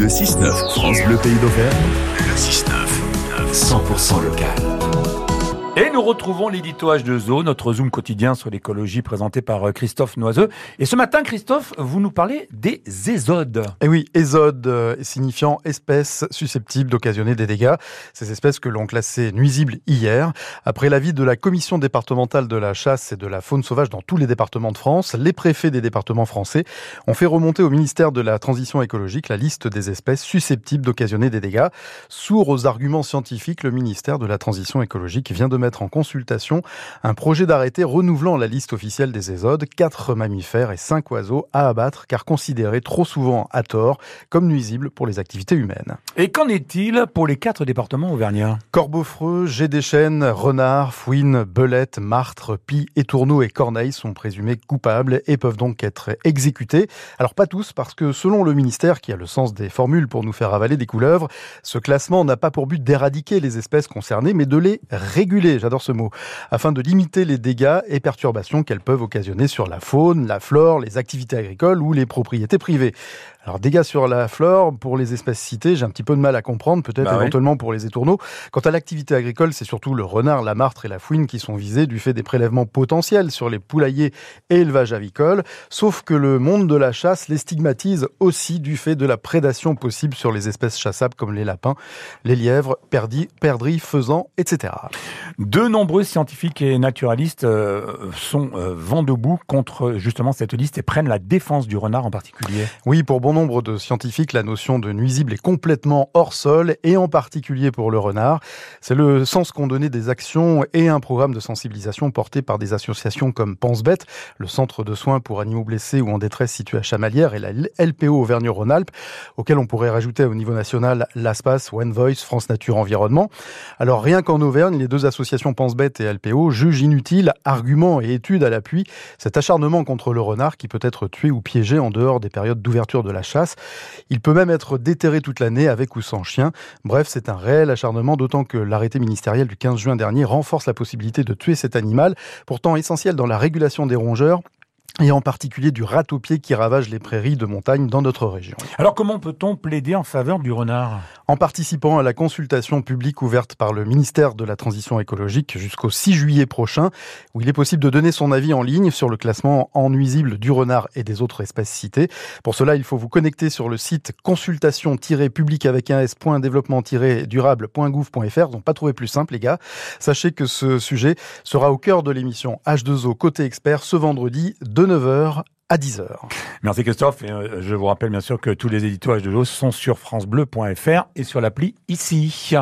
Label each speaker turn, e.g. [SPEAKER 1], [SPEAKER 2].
[SPEAKER 1] Le 6-9, France Bleu Pays d'Auvergne. Le 6-9, 100% local.
[SPEAKER 2] Et nous retrouvons l'édito H2O, notre zoom quotidien sur l'écologie présenté par euh, Christophe Noiseux. Et ce matin, Christophe, vous nous parlez des ésodes.
[SPEAKER 3] Et oui, ésodes euh, signifiant espèces susceptibles d'occasionner des dégâts. Ces espèces que l'on classait nuisibles hier. Après l'avis de la commission départementale de la chasse et de la faune sauvage dans tous les départements de France, les préfets des départements français ont fait remonter au ministère de la transition écologique la liste des espèces susceptibles d'occasionner des dégâts. Sourd aux arguments scientifiques, le ministère de la transition écologique vient de mettre en consultation un projet d'arrêté renouvelant la liste officielle des ésodes, quatre mammifères et cinq oiseaux à abattre car considérés trop souvent à tort comme nuisibles pour les activités humaines.
[SPEAKER 2] Et qu'en est-il pour les quatre départements auvergnats
[SPEAKER 3] Corbeau-Freux, Chênes, Renard, Fouine, Belette, Martre, Pie, Étourneau et Corneille sont présumés coupables et peuvent donc être exécutés. Alors pas tous parce que selon le ministère qui a le sens des formules pour nous faire avaler des couleuvres, ce classement n'a pas pour but d'éradiquer les espèces concernées mais de les réguler j'adore ce mot, afin de limiter les dégâts et perturbations qu'elles peuvent occasionner sur la faune, la flore, les activités agricoles ou les propriétés privées. Alors dégâts sur la flore, pour les espèces citées, j'ai un petit peu de mal à comprendre, peut-être
[SPEAKER 2] bah
[SPEAKER 3] éventuellement pour les étourneaux. Quant à l'activité agricole, c'est surtout le renard, la martre et la fouine qui sont visés du fait des prélèvements potentiels sur les poulaillers et élevages avicoles, sauf que le monde de la chasse les stigmatise aussi du fait de la prédation possible sur les espèces chassables comme les lapins, les lièvres, perdis, perdrix, faisans, etc.
[SPEAKER 2] De nombreux scientifiques et naturalistes euh, sont euh, vent debout contre justement cette liste et prennent la défense du renard en particulier.
[SPEAKER 3] Oui, pour bon nombre de scientifiques, la notion de nuisible est complètement hors sol et en particulier pour le renard. C'est le sens qu'ont donné des actions et un programme de sensibilisation porté par des associations comme Pense-Bête, le centre de soins pour animaux blessés ou en détresse situé à Chamalières et la LPO Auvergne-Rhône-Alpes, auquel on pourrait rajouter au niveau national l'ASPAS, One Voice, France Nature Environnement. Alors rien qu'en Auvergne, les deux associations l'association Pense-Bête et LPO jugent inutile, arguments et études à l'appui, cet acharnement contre le renard qui peut être tué ou piégé en dehors des périodes d'ouverture de la chasse. Il peut même être déterré toute l'année avec ou sans chien. Bref, c'est un réel acharnement, d'autant que l'arrêté ministériel du 15 juin dernier renforce la possibilité de tuer cet animal, pourtant essentiel dans la régulation des rongeurs et en particulier du ratopier qui ravage les prairies de montagne dans notre région.
[SPEAKER 2] Alors comment peut-on plaider en faveur du renard?
[SPEAKER 3] En participant à la consultation publique ouverte par le ministère de la Transition écologique jusqu'au 6 juillet prochain, où il est possible de donner son avis en ligne sur le classement en nuisible du renard et des autres espèces citées. Pour cela, il faut vous connecter sur le site consultation-public avec un s.développement-durable.gouv.fr. Donc pas trouvé plus simple les gars. Sachez que ce sujet sera au cœur de l'émission H2O côté expert ce vendredi de 9h à 10h.
[SPEAKER 2] Merci Christophe. Et euh, je vous rappelle bien sûr que tous les éditos H2O sont sur francebleu.fr et sur l'appli ici.